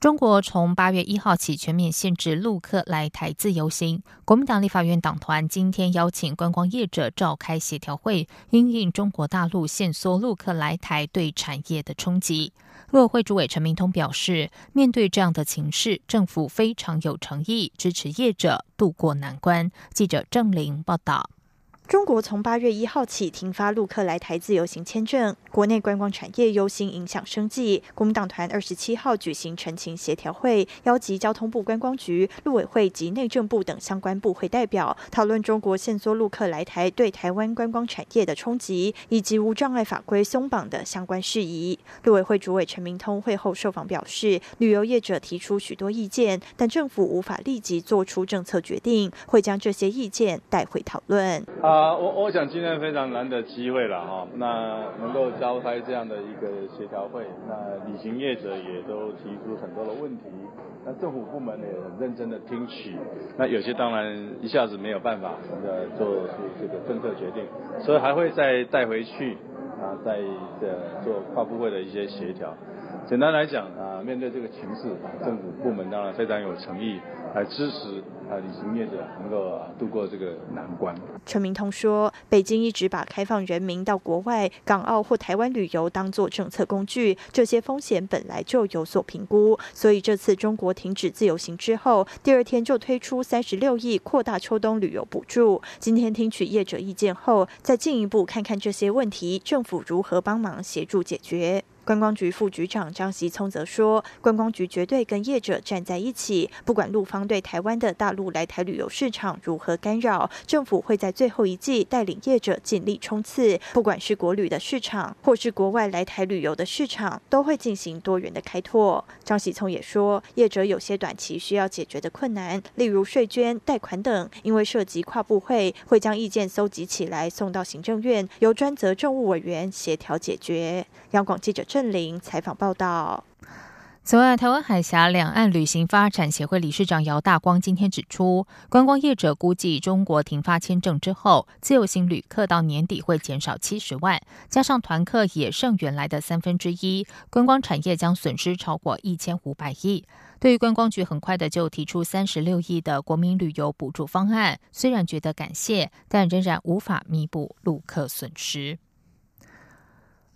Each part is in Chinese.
中国从八月一号起全面限制陆客来台自由行。国民党立法院党团今天邀请观光业者召开协调会，因应中国大陆限缩陆客来台对产业的冲击。陆委会主委陈明通表示，面对这样的情势，政府非常有诚意支持业者渡过难关。记者郑玲报道。中国从八月一号起停发陆客来台自由行签证，国内观光产业忧心影响生计。国民党团二十七号举行陈情协调会，邀集交通部观光局、陆委会及内政部等相关部会代表，讨论中国限缩陆客来台对台湾观光产业的冲击，以及无障碍法规松绑的相关事宜。陆委会主委陈明通会后受访表示，旅游业者提出许多意见，但政府无法立即做出政策决定，会将这些意见带回讨论。啊我我想今天非常难得机会了哈，那能够召开这样的一个协调会，那旅行业者也都提出很多的问题，那政府部门也很认真的听取，那有些当然一下子没有办法呃做出这个政策决定，所以还会再带回去啊，再呃做跨部会的一些协调。简单来讲啊，面对这个情势，政府部门当然非常有诚意来支持啊旅行业者能够度过这个难关。陈明通说，北京一直把开放人民到国外、港澳或台湾旅游当作政策工具，这些风险本来就有所评估，所以这次中国停止自由行之后，第二天就推出三十六亿扩大秋冬旅游补助。今天听取业者意见后，再进一步看看这些问题，政府如何帮忙协助解决。观光局副局长张习聪则说，观光局绝对跟业者站在一起，不管陆方对台湾的大陆来台旅游市场如何干扰，政府会在最后一季带领业者尽力冲刺。不管是国旅的市场，或是国外来台旅游的市场，都会进行多元的开拓。张喜聪也说，业者有些短期需要解决的困难，例如税捐、贷款等，因为涉及跨部会，会将意见搜集起来送到行政院，由专责政务委员协调解决。央广记者郑。林采访报道。此外，台湾海峡两岸旅行发展协会理事长姚大光今天指出，观光业者估计，中国停发签证之后，自由行旅客到年底会减少七十万，加上团客也剩原来的三分之一，观光产业将损失超过一千五百亿。对于观光局很快的就提出三十六亿的国民旅游补助方案，虽然觉得感谢，但仍然无法弥补陆客损失。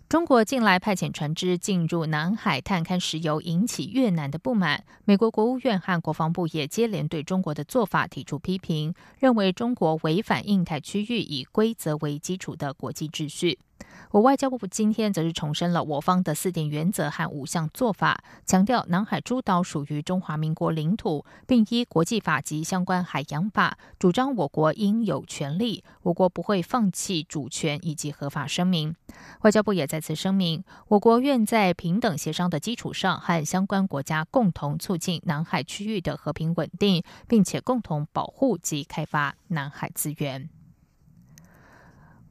中国近来派遣船只进入南海探勘石油，引起越南的不满。美国国务院和国防部也接连对中国的做法提出批评，认为中国违反印太区域以规则为基础的国际秩序。我外交部今天则是重申了我方的四点原则和五项做法，强调南海诸岛属于中华民国领土，并依国际法及相关海洋法主张我国应有权利，我国不会放弃主权以及合法声明。外交部也再次声明，我国愿在平等协商的基础上，和相关国家共同促进南海区域的和平稳定，并且共同保护及开发南海资源。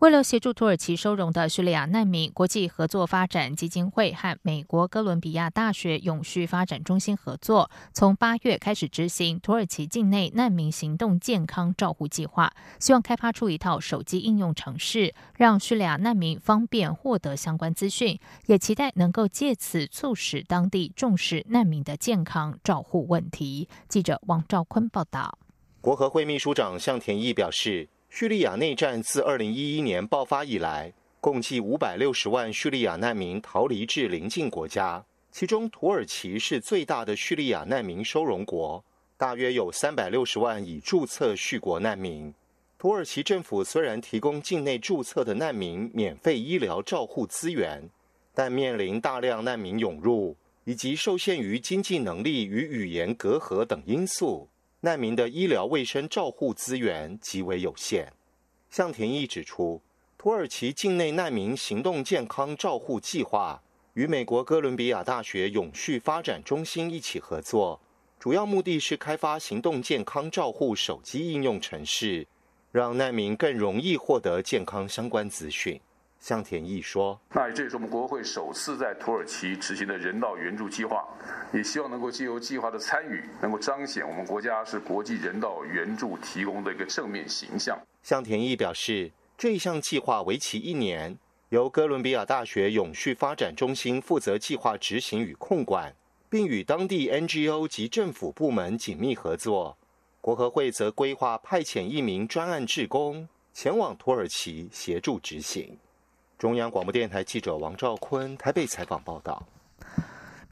为了协助土耳其收容的叙利亚难民，国际合作发展基金会和美国哥伦比亚大学永续发展中心合作，从八月开始执行土耳其境内难民行动健康照护计划，希望开发出一套手机应用程式，让叙利亚难民方便获得相关资讯，也期待能够借此促使当地重视难民的健康照护问题。记者王兆坤报道。国合会秘书长向田义表示。叙利亚内战自二零一一年爆发以来，共计五百六十万叙利亚难民逃离至邻近国家，其中土耳其是最大的叙利亚难民收容国，大约有三百六十万已注册叙国难民。土耳其政府虽然提供境内注册的难民免费医疗照护资源，但面临大量难民涌入，以及受限于经济能力与语言隔阂等因素。难民的医疗卫生照护资源极为有限。向田义指出，土耳其境内难民行动健康照护计划与美国哥伦比亚大学永续发展中心一起合作，主要目的是开发行动健康照护手机应用程式，让难民更容易获得健康相关资讯。向田义说：“那这也是我们国会首次在土耳其执行的人道援助计划，也希望能够借由计划的参与，能够彰显我们国家是国际人道援助提供的一个正面形象。”向田义表示，这一项计划为期一年，由哥伦比亚大学永续发展中心负责计划执行与控管，并与当地 NGO 及政府部门紧密合作。国合会则规划派遣一名专案志工前往土耳其协助执行。中央广播电台记者王兆坤台北采访报道：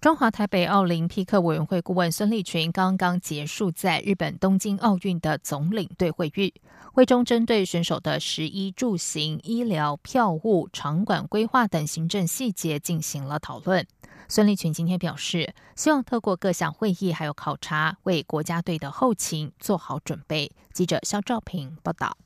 中华台北奥林匹克委员会顾问孙立群刚刚结束在日本东京奥运的总领队会议，会中针对选手的食衣住行、医疗、票务、场馆规划等行政细节进行了讨论。孙立群今天表示，希望透过各项会议还有考察，为国家队的后勤做好准备。记者肖兆平报道。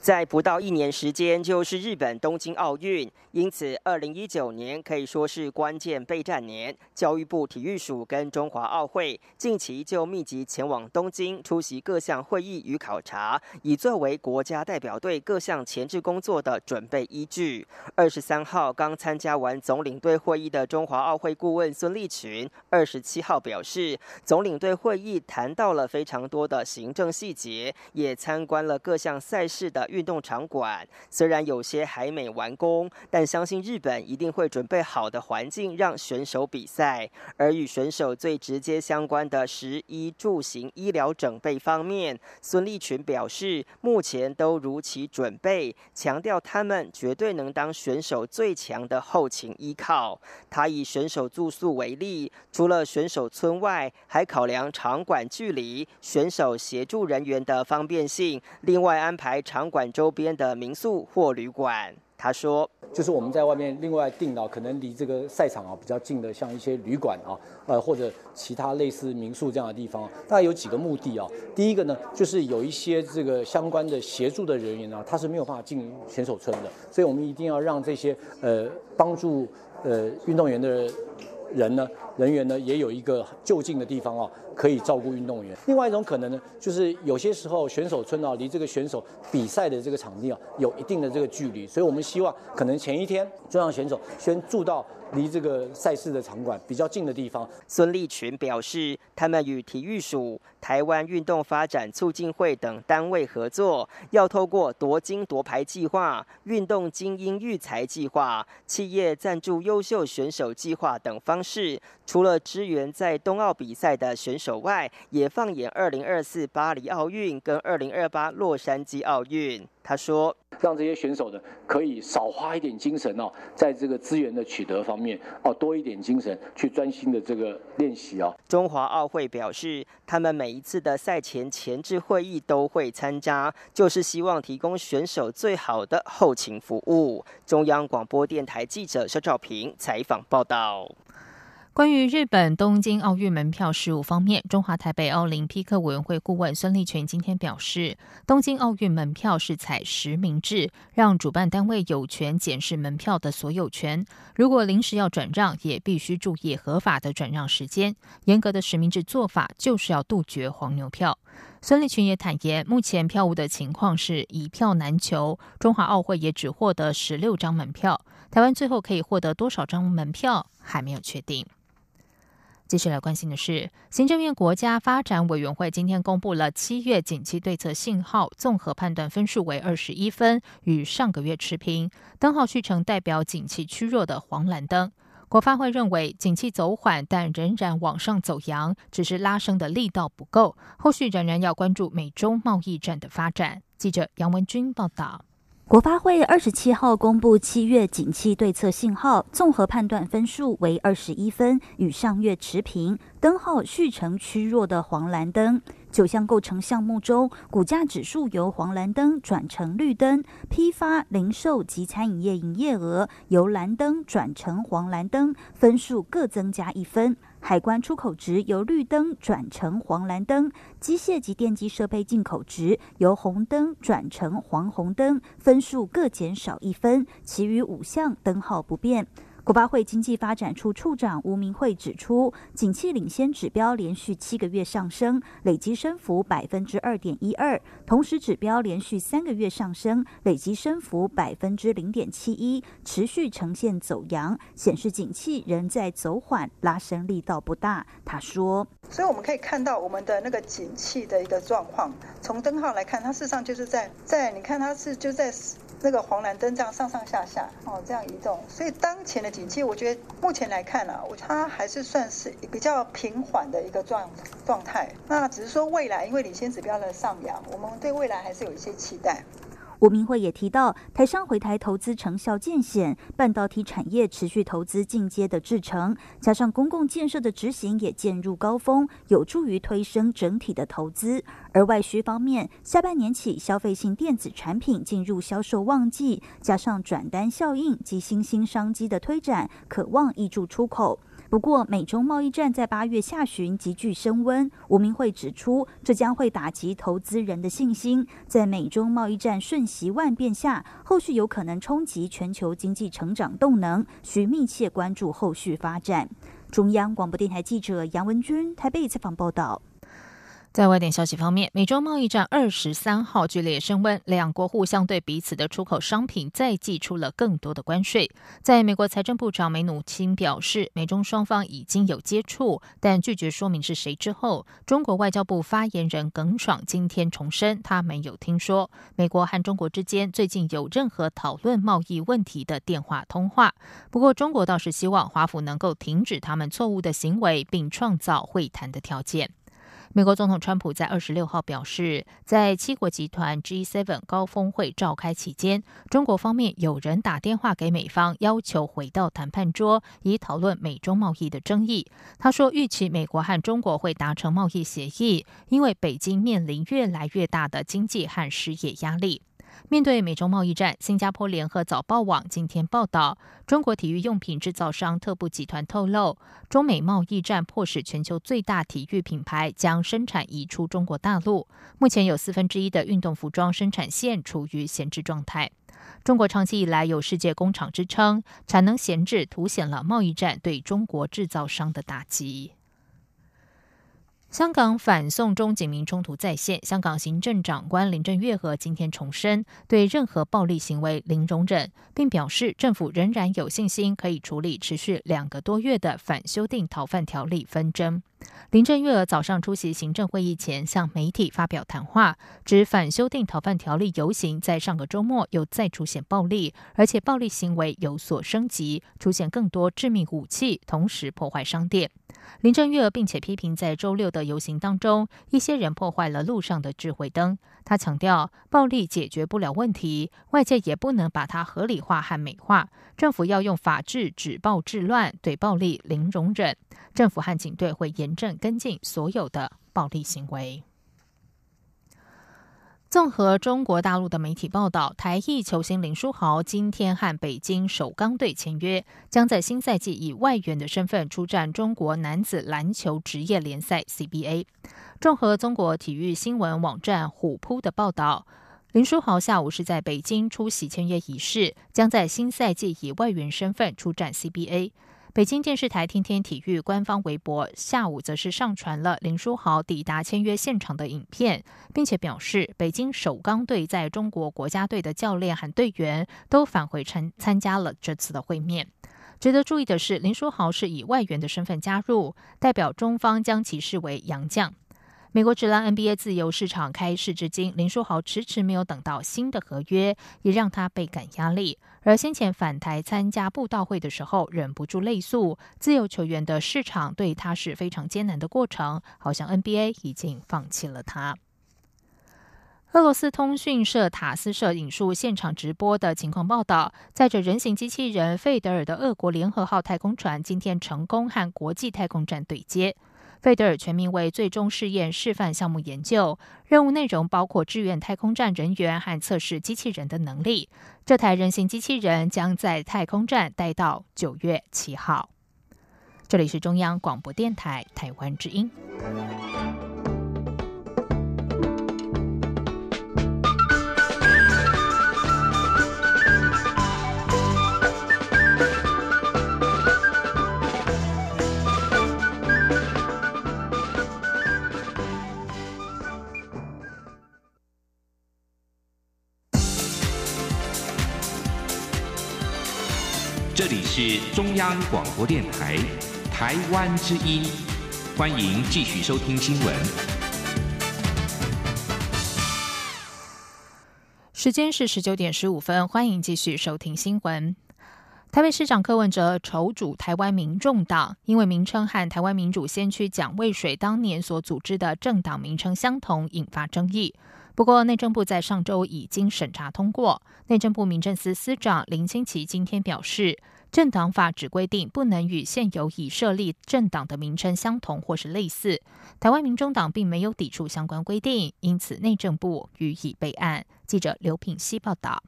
在不到一年时间，就是日本东京奥运，因此二零一九年可以说是关键备战年。教育部体育署跟中华奥会近期就密集前往东京出席各项会议与考察，以作为国家代表队各项前置工作的准备依据。二十三号刚参加完总领队会议的中华奥会顾问孙立群，二十七号表示，总领队会议谈到了非常多的行政细节，也参观了各项赛事的。运动场馆虽然有些还没完工，但相信日本一定会准备好的环境让选手比赛。而与选手最直接相关的食衣住行、医疗整备方面，孙立群表示，目前都如期准备，强调他们绝对能当选手最强的后勤依靠。他以选手住宿为例，除了选手村外，还考量场馆距离、选手协助人员的方便性，另外安排场馆。周边的民宿或旅馆，他说：“就是我们在外面另外订到可能离这个赛场啊比较近的，像一些旅馆啊，呃或者其他类似民宿这样的地方，大概有几个目的啊。第一个呢，就是有一些这个相关的协助的人员呢，他是没有办法进选手村的，所以我们一定要让这些呃帮助呃运动员的人呢人员呢也有一个就近的地方啊。”可以照顾运动员。另外一种可能呢，就是有些时候选手村啊，离这个选手比赛的这个场地啊，有一定的这个距离，所以我们希望可能前一天就让选手先住到。离这个赛事的场馆比较近的地方，孙立群表示，他们与体育署、台湾运动发展促进会等单位合作，要透过夺金夺牌计划、运动精英育才计划、企业赞助优秀选手计划等方式，除了支援在冬奥比赛的选手外，也放眼二零二四巴黎奥运跟二零二八洛杉矶奥运。他说：“让这些选手呢，可以少花一点精神哦，在这个资源的取得方面哦，多一点精神去专心的这个练习哦。”中华奥会表示，他们每一次的赛前前置会议都会参加，就是希望提供选手最好的后勤服务。中央广播电台记者肖兆平采访报道。关于日本东京奥运门票事务方面，中华台北奥林匹克委员会顾问孙立群今天表示，东京奥运门票是采实名制，让主办单位有权检视门票的所有权。如果临时要转让，也必须注意合法的转让时间。严格的实名制做法，就是要杜绝黄牛票。孙立群也坦言，目前票务的情况是一票难求，中华奥会也只获得十六张门票，台湾最后可以获得多少张门票还没有确定。继续来关心的是，行政院国家发展委员会今天公布了七月景气对策信号综合判断分数为二十一分，与上个月持平。灯号续成代表景气趋弱的黄蓝灯。国发会认为景气走缓，但仍然往上走扬，只是拉升的力道不够，后续仍然要关注美中贸易战的发展。记者杨文君报道。国发会二十七号公布七月景气对策信号综合判断分数为二十一分，与上月持平。灯号续成趋弱的黄蓝灯。九项构成项目中，股价指数由黄蓝灯转成绿灯；批发、零售及餐饮业营业额由蓝灯转成黄蓝灯，分数各增加一分。海关出口值由绿灯转成黄蓝灯，机械及电机设备进口值由红灯转成黄红灯，分数各减少一分。其余五项灯号不变。国发会经济发展处处长吴明慧指出，景气领先指标连续七个月上升，累计升幅百分之二点一二；同时指标连续三个月上升，累计升幅百分之零点七一，持续呈现走阳，显示景气仍在走缓，拉升力道不大。他说：“所以我们可以看到我们的那个景气的一个状况，从灯号来看，它事实上就是在在你看它是就在。”那个黄蓝灯这样上上下下哦，这样移动，所以当前的景气，我觉得目前来看呢，我它还是算是比较平缓的一个状状态。那只是说未来，因为领先指标的上扬，我们对未来还是有一些期待。吴明慧也提到，台商回台投资成效渐显，半导体产业持续投资进阶的制程，加上公共建设的执行也渐入高峰，有助于推升整体的投资。而外需方面，下半年起消费性电子产品进入销售旺季，加上转单效应及新兴商机的推展，渴望挹注出口。不过，美中贸易战在八月下旬急剧升温。吴明慧指出，这将会打击投资人的信心。在美中贸易战瞬息万变下，后续有可能冲击全球经济成长动能，需密切关注后续发展。中央广播电台记者杨文君台北采访报道。在外电消息方面，美洲贸易战二十三号剧烈升温，两国互相对彼此的出口商品再寄出了更多的关税。在美国财政部长梅努钦表示，美中双方已经有接触，但拒绝说明是谁之后，中国外交部发言人耿爽今天重申，他没有听说美国和中国之间最近有任何讨论贸易问题的电话通话。不过，中国倒是希望华府能够停止他们错误的行为，并创造会谈的条件。美国总统川普在二十六号表示，在七国集团 G7 高峰会召开期间，中国方面有人打电话给美方，要求回到谈判桌，以讨论美中贸易的争议。他说，预期美国和中国会达成贸易协议，因为北京面临越来越大的经济和失业压力。面对美中贸易战，新加坡联合早报网今天报道，中国体育用品制造商特步集团透露，中美贸易战迫使全球最大体育品牌将生产移出中国大陆。目前有四分之一的运动服装生产线处于闲置状态。中国长期以来有世界工厂之称，产能闲置凸显了贸易战对中国制造商的打击。香港反送中警民冲突再现，香港行政长官林郑月娥今天重申对任何暴力行为零容忍，并表示政府仍然有信心可以处理持续两个多月的反修订逃犯条例纷争。林郑月娥早上出席行政会议前向媒体发表谈话，指反修订逃犯条例游行在上个周末又再出现暴力，而且暴力行为有所升级，出现更多致命武器，同时破坏商店。林郑月娥并且批评，在周六的游行当中，一些人破坏了路上的智慧灯。他强调，暴力解决不了问题，外界也不能把它合理化和美化。政府要用法治止暴制乱，对暴力零容忍。政府和警队会严正跟进所有的暴力行为。综合中国大陆的媒体报道，台裔球星林书豪今天和北京首钢队签约，将在新赛季以外援的身份出战中国男子篮球职业联赛 CBA。综合中国体育新闻网站虎扑的报道，林书豪下午是在北京出席签约仪式，将在新赛季以外援身份出战 CBA。北京电视台天天体育官方微博下午则是上传了林书豪抵达签约现场的影片，并且表示，北京首钢队在中国国家队的教练和队员都返回参参加了这次的会面。值得注意的是，林书豪是以外援的身份加入，代表中方将其视为洋将。美国职篮 NBA 自由市场开市至今，林书豪迟迟没有等到新的合约，也让他倍感压力。而先前返台参加布道会的时候，忍不住泪诉。自由球员的市场对他是非常艰难的过程，好像 NBA 已经放弃了他。俄罗斯通讯社塔斯社引述现场直播的情况报道，载着人形机器人费德尔的俄国联合号太空船今天成功和国际太空站对接。费德尔全名为最终试验示范项目研究，任务内容包括支援太空站人员和测试机器人的能力。这台人形机器人将在太空站待到九月七号。这里是中央广播电台台湾之音。这里是中央广播电台台湾之音，欢迎继续收听新闻。时间是十九点十五分，欢迎继续收听新闻。台北市长柯文哲筹组台湾民众党，因为名称和台湾民主先驱蒋渭水当年所组织的政党名称相同，引发争议。不过，内政部在上周已经审查通过。内政部民政司司长林清奇今天表示，政党法只规定不能与现有已设立政党的名称相同或是类似。台湾民众党并没有抵触相关规定，因此内政部予以备案。记者刘品希报道。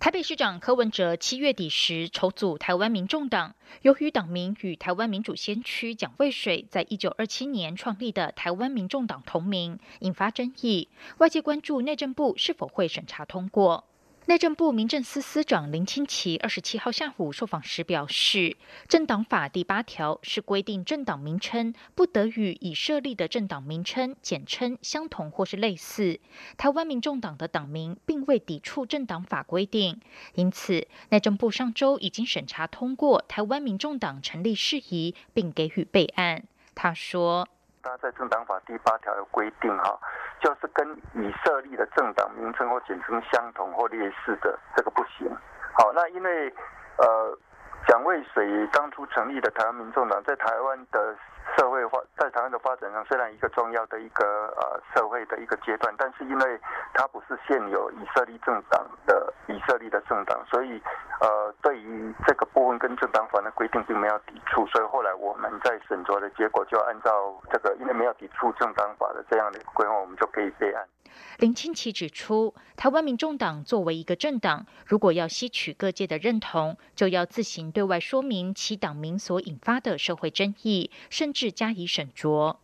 台北市长柯文哲七月底时筹组台湾民众党，由于党名与台湾民主先驱蒋渭水在一九二七年创立的台湾民众党同名，引发争议。外界关注内政部是否会审查通过。内政部民政司司长林清奇二十七号下午受访时表示，政党法第八条是规定政党名称不得与已设立的政党名称简称相同或是类似。台湾民众党的党名并未抵触政党法规定，因此内政部上周已经审查通过台湾民众党成立事宜，并给予备案。他说。他在政党法第八条有规定，哈，就是跟已设立的政党名称或简称相同或类似的，这个不行。好，那因为呃，蒋渭水当初成立的台湾民众党，在台湾的。社会发在台湾的发展上，虽然一个重要的一个呃社会的一个阶段，但是因为它不是现有以色列政党的以色列的政党，所以呃对于这个部分跟政党法的规定并没有抵触，所以后来我们在审酌的结果就按照这个，因为没有抵触政党法的这样的规划，我们就可以备案。林清奇指出，台湾民众党作为一个政党，如果要吸取各界的认同，就要自行对外说明其党名所引发的社会争议，甚至加以审酌。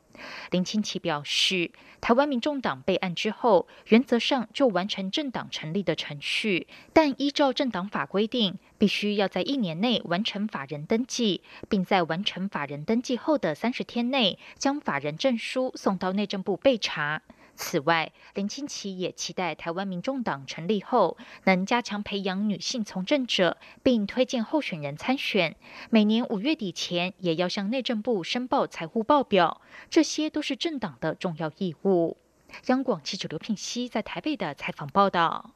林清奇表示，台湾民众党备案之后，原则上就完成政党成立的程序，但依照政党法规定，必须要在一年内完成法人登记，并在完成法人登记后的三十天内，将法人证书送到内政部备查。此外，林清奇也期待台湾民众党成立后，能加强培养女性从政者，并推荐候选人参选。每年五月底前，也要向内政部申报财务报表，这些都是政党的重要义务。央广记者刘聘熙在台北的采访报道。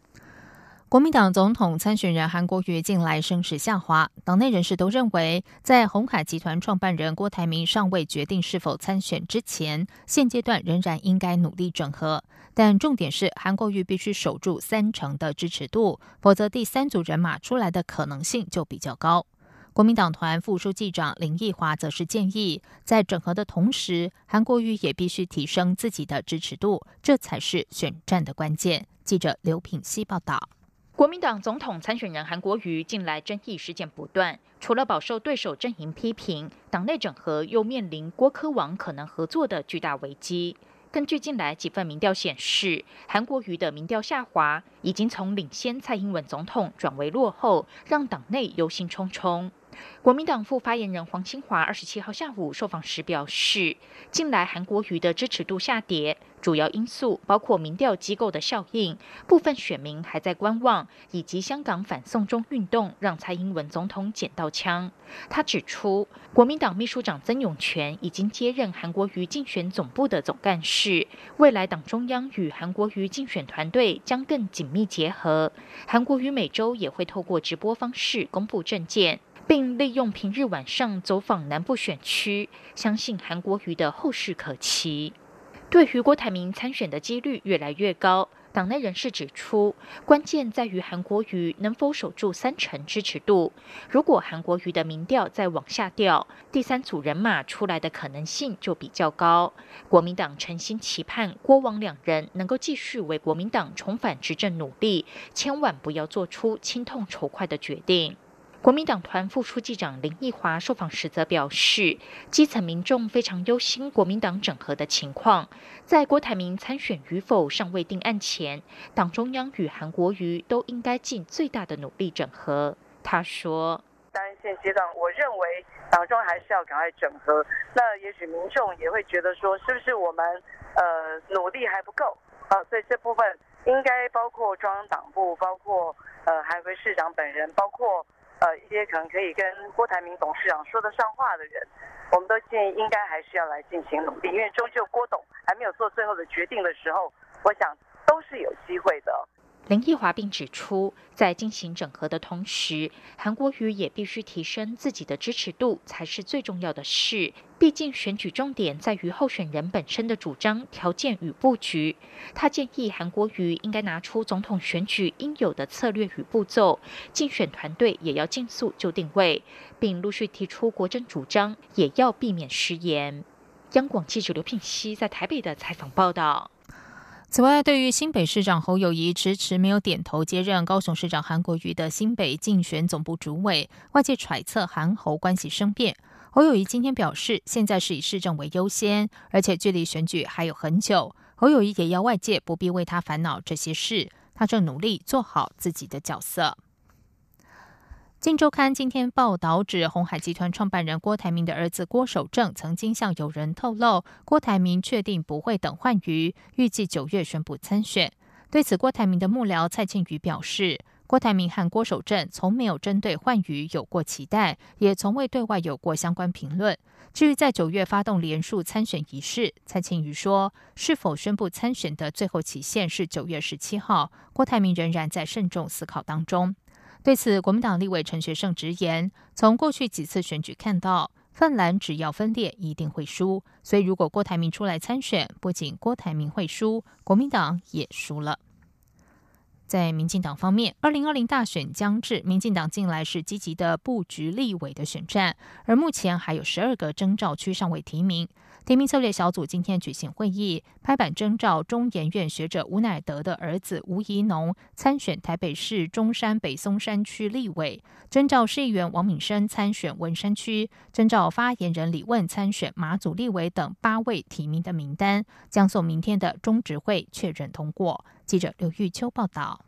国民党总统参选人韩国瑜近来声势下滑，党内人士都认为，在红海集团创办人郭台铭尚未决定是否参选之前，现阶段仍然应该努力整合。但重点是，韩国瑜必须守住三成的支持度，否则第三组人马出来的可能性就比较高。国民党团副书记长林奕华则是建议，在整合的同时，韩国瑜也必须提升自己的支持度，这才是选战的关键。记者刘品希报道。国民党总统参选人韩国瑜近来争议事件不断，除了饱受对手阵营批评，党内整合又面临郭科王可能合作的巨大危机。根据近来几份民调显示，韩国瑜的民调下滑，已经从领先蔡英文总统转为落后，让党内忧心忡忡。国民党副发言人黄清华二十七号下午受访时表示，近来韩国瑜的支持度下跌，主要因素包括民调机构的效应，部分选民还在观望，以及香港反送中运动让蔡英文总统捡到枪。他指出，国民党秘书长曾永权已经接任韩国瑜竞选总部的总干事，未来党中央与韩国瑜竞选团队将更紧密结合。韩国瑜每周也会透过直播方式公布政见。并利用平日晚上走访南部选区，相信韩国瑜的后市可期。对于郭台铭参选的几率越来越高，党内人士指出，关键在于韩国瑜能否守住三成支持度。如果韩国瑜的民调再往下掉，第三组人马出来的可能性就比较高。国民党诚心期盼郭王两人能够继续为国民党重返执政努力，千万不要做出轻痛仇快的决定。国民党团副书记长林奕华受访时则表示，基层民众非常忧心国民党整合的情况，在郭台铭参选与否尚未定案前，党中央与韩国瑜都应该尽最大的努力整合。他说：“当然现阶段，我认为党中还是要赶快整合。那也许民众也会觉得说，是不是我们呃努力还不够啊？所以这部分应该包括中央党部，包括呃韩国市长本人，包括。”呃一些可能可以跟郭台铭董事长说得上话的人，我们都建议应该还是要来进行努力，因为终究郭董还没有做最后的决定的时候，我想都是有机会的。林奕华并指出，在进行整合的同时，韩国瑜也必须提升自己的支持度，才是最重要的事。毕竟选举重点在于候选人本身的主张、条件与布局。他建议韩国瑜应该拿出总统选举应有的策略与步骤，竞选团队也要尽速就定位，并陆续提出国政主张，也要避免失言。央广记者刘聘熙在台北的采访报道。此外，对于新北市长侯友谊迟迟没有点头接任高雄市长韩国瑜的新北竞选总部主委，外界揣测韩侯关系生变。侯友谊今天表示，现在是以市政为优先，而且距离选举还有很久。侯友谊也要外界不必为他烦恼这些事，他正努力做好自己的角色。《金周刊》今天报道指，红海集团创办人郭台铭的儿子郭守正曾经向友人透露，郭台铭确定不会等换瑜，预计九月宣布参选。对此，郭台铭的幕僚蔡庆瑜表示，郭台铭和郭守正从没有针对换瑜有过期待，也从未对外有过相关评论。至于在九月发动连署参选仪式，蔡庆瑜说，是否宣布参选的最后期限是九月十七号，郭台铭仍然在慎重思考当中。对此，国民党立委陈学圣直言：“从过去几次选举看到，泛蓝只要分裂，一定会输。所以，如果郭台铭出来参选，不仅郭台铭会输，国民党也输了。”在民进党方面，二零二零大选将至，民进党近来是积极的布局立委的选战，而目前还有十二个征召区尚未提名。提名策略小组今天举行会议，拍板征召中研院学者吴乃德的儿子吴怡农参选台北市中山北松山区立委，征召市议员王敏生参选文山区，征召发言人李问参选马祖立委等八位提名的名单，将送明天的中执会确认通过。记者刘玉秋报道。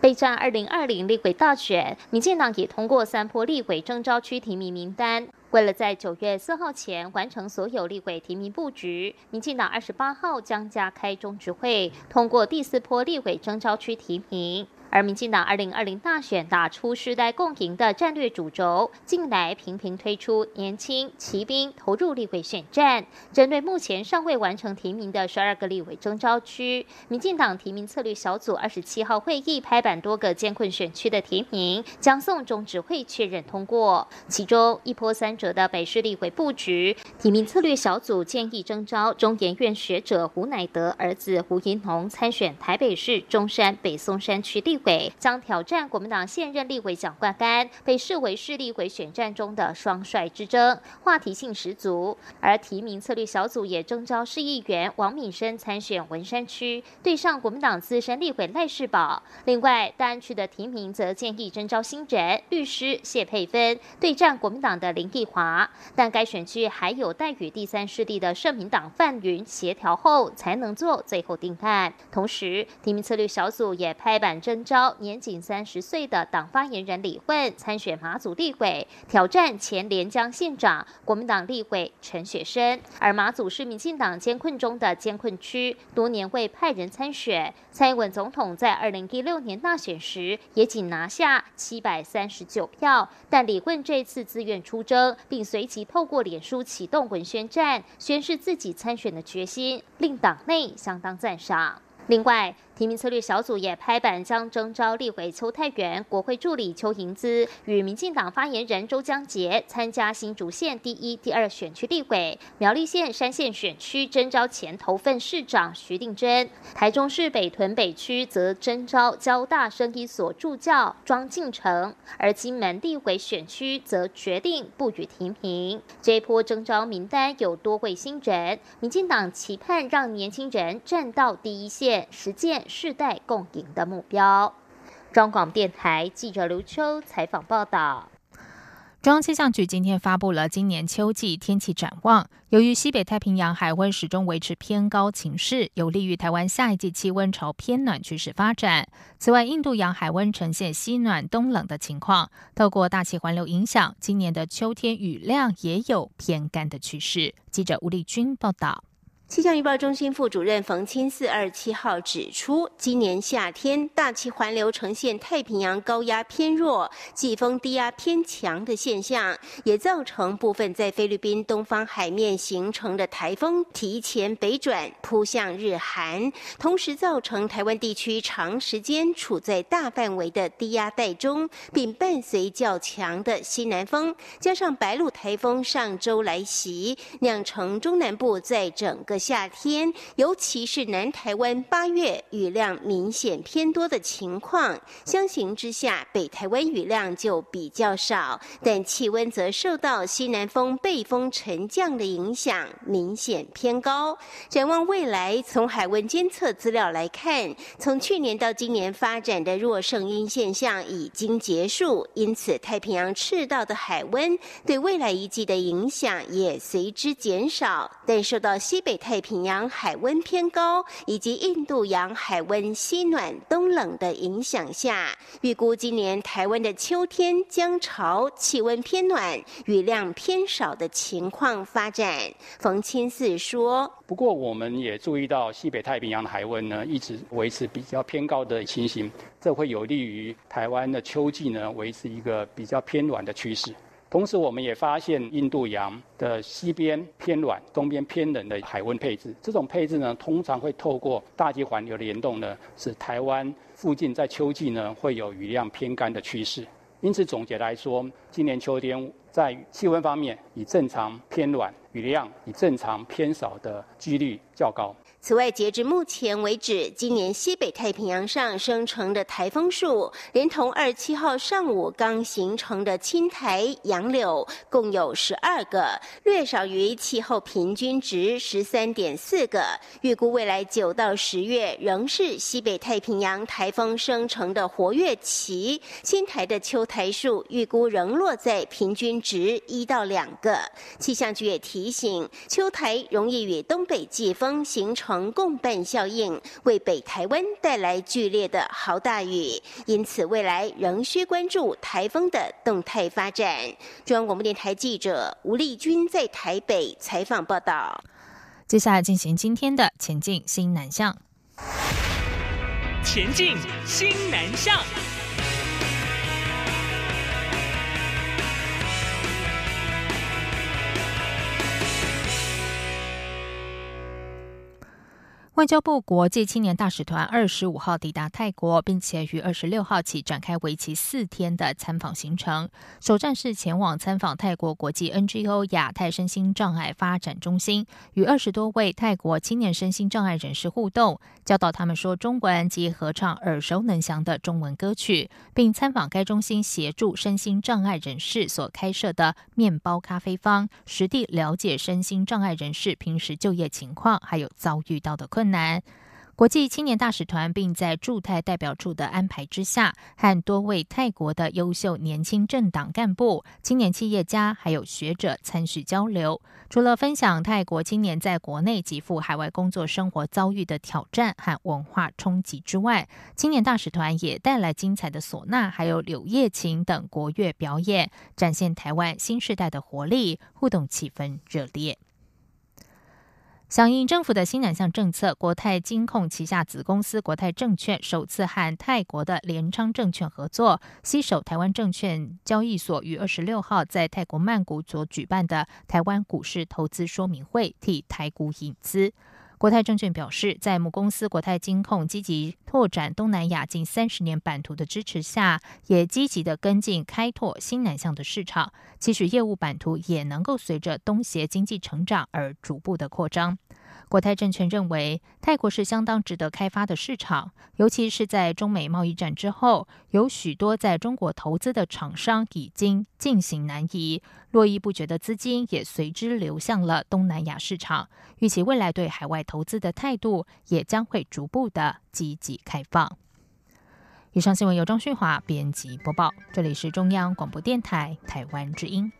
备战二零二零立委大选，民进党也通过三波立委征召区提名名单。为了在九月四号前完成所有立委提名布局，民进党二十八号将加开中执会，通过第四波立委征召区提名。而民进党二零二零大选打出世代共赢的战略主轴，近来频频推出年轻骑兵投入立委选战。针对目前尚未完成提名的十二个立委征召区，民进党提名策略小组二十七号会议拍板多个艰困选区的提名，将送中指会确认通过。其中一波三折的北市立委布局，提名策略小组建议征召中研院学者胡乃德儿子胡银龙参选台北市中山北松山区立。委将挑战国民党现任立委蒋冠干，被视为是立委选战中的双帅之争，话题性十足。而提名策略小组也征召市议员王敏生参选文山区，对上国民党资深立委赖世宝。另外，大安区的提名则建议征召新人律师谢佩芬，对战国民党的林奕华。但该选区还有待与第三势力的社民党范云协调后，才能做最后定案。同时，提名策略小组也拍板征召。年仅三十岁的党发言人李混参选马祖立委，挑战前连江县长国民党立委陈雪生。而马祖是民进党监困中的监困区，多年未派人参选。蔡英文总统在二零一六年大选时也仅拿下七百三十九票，但李混这次自愿出征，并随即透过脸书启动文宣战，宣示自己参选的决心，令党内相当赞赏。另外。提名策略小组也拍板将征召立委邱泰元、国会助理邱盈姿与民进党发言人周江杰参加新竹县第一、第二选区立委；苗栗县山县选区征召前头份市长徐定珍；台中市北屯北区则征召交大生医所助教庄敬成；而金门立委选区则决定不予提名。这一波征召名单有多位新人，民进党期盼让年轻人站到第一线实践。世代共赢的目标。中广电台记者刘秋采访报道。中央气象局今天发布了今年秋季天气展望。由于西北太平洋海温始终维持偏高情势，有利于台湾下一季气温朝偏暖趋势发展。此外，印度洋海温呈现西暖东冷的情况，透过大气环流影响，今年的秋天雨量也有偏干的趋势。记者吴丽君报道。气象预报中心副主任冯清四二七号指出，今年夏天大气环流呈现太平洋高压偏弱、季风低压偏强的现象，也造成部分在菲律宾东方海面形成的台风提前北转扑向日韩，同时造成台湾地区长时间处在大范围的低压带中，并伴随较强的西南风，加上白鹿台风上周来袭，酿成中南部在整个夏天，尤其是南台湾八月雨量明显偏多的情况，相形之下，北台湾雨量就比较少，但气温则受到西南风背风沉降的影响，明显偏高。展望未来，从海温监测资料来看，从去年到今年发展的弱盛阴现象已经结束，因此太平洋赤道的海温对未来一季的影响也随之减少，但受到西北。太平洋海温偏高，以及印度洋海温西暖东冷的影响下，预估今年台湾的秋天将朝气温偏暖、雨量偏少的情况发展。冯清四说：“不过，我们也注意到西北太平洋的海温呢，一直维持比较偏高的情形，这会有利于台湾的秋季呢，维持一个比较偏暖的趋势。”同时，我们也发现印度洋的西边偏暖、东边偏冷的海温配置。这种配置呢，通常会透过大气环流的联动呢，使台湾附近在秋季呢会有雨量偏干的趋势。因此，总结来说，今年秋天在气温方面，以正常偏暖、雨量以正常偏少的几率较高。此外，截至目前为止，今年西北太平洋上生成的台风数，连同二七号上午刚形成的青台、杨柳，共有十二个，略少于气候平均值十三点四个。预估未来九到十月仍是西北太平洋台风生成的活跃期，青台的秋台数预估仍落在平均值一到两个。气象局也提醒，秋台容易与东北季风形成。共伴效应为北台湾带来剧烈的豪大雨，因此未来仍需关注台风的动态发展。中央广播电台记者吴丽君在台北采访报道。接下来进行今天的前进新南向。前进新南向。外交部国际青年大使团二十五号抵达泰国，并且于二十六号起展开为期四天的参访行程。首站是前往参访泰国国际 NGO 亚太身心障碍发展中心，与二十多位泰国青年身心障碍人士互动，教导他们说中文及合唱耳熟能详的中文歌曲，并参访该中心协助身心障碍人士所开设的面包咖啡坊，实地了解身心障碍人士平时就业情况，还有遭遇到的困。难，国际青年大使团并在驻泰代表处的安排之下，和多位泰国的优秀年轻政党干部、青年企业家还有学者参与交流。除了分享泰国青年在国内及赴海外工作生活遭遇的挑战和文化冲击之外，青年大使团也带来精彩的唢呐还有柳叶琴等国乐表演，展现台湾新时代的活力，互动气氛热烈。响应政府的新两项政策，国泰金控旗下子公司国泰证券首次和泰国的联昌证券合作，携手台湾证券交易所于二十六号在泰国曼谷所举办的台湾股市投资说明会，替台股引资。国泰证券表示，在母公司国泰金控积极拓展东南亚近三十年版图的支持下，也积极的跟进开拓新南向的市场，期许业务版图也能够随着东协经济成长而逐步的扩张。国泰证券认为，泰国是相当值得开发的市场，尤其是在中美贸易战之后，有许多在中国投资的厂商已经进行南移，络绎不绝的资金也随之流向了东南亚市场。预期未来对海外投资的态度也将会逐步的积极开放。以上新闻由张旭华编辑播报，这里是中央广播电台台湾之音。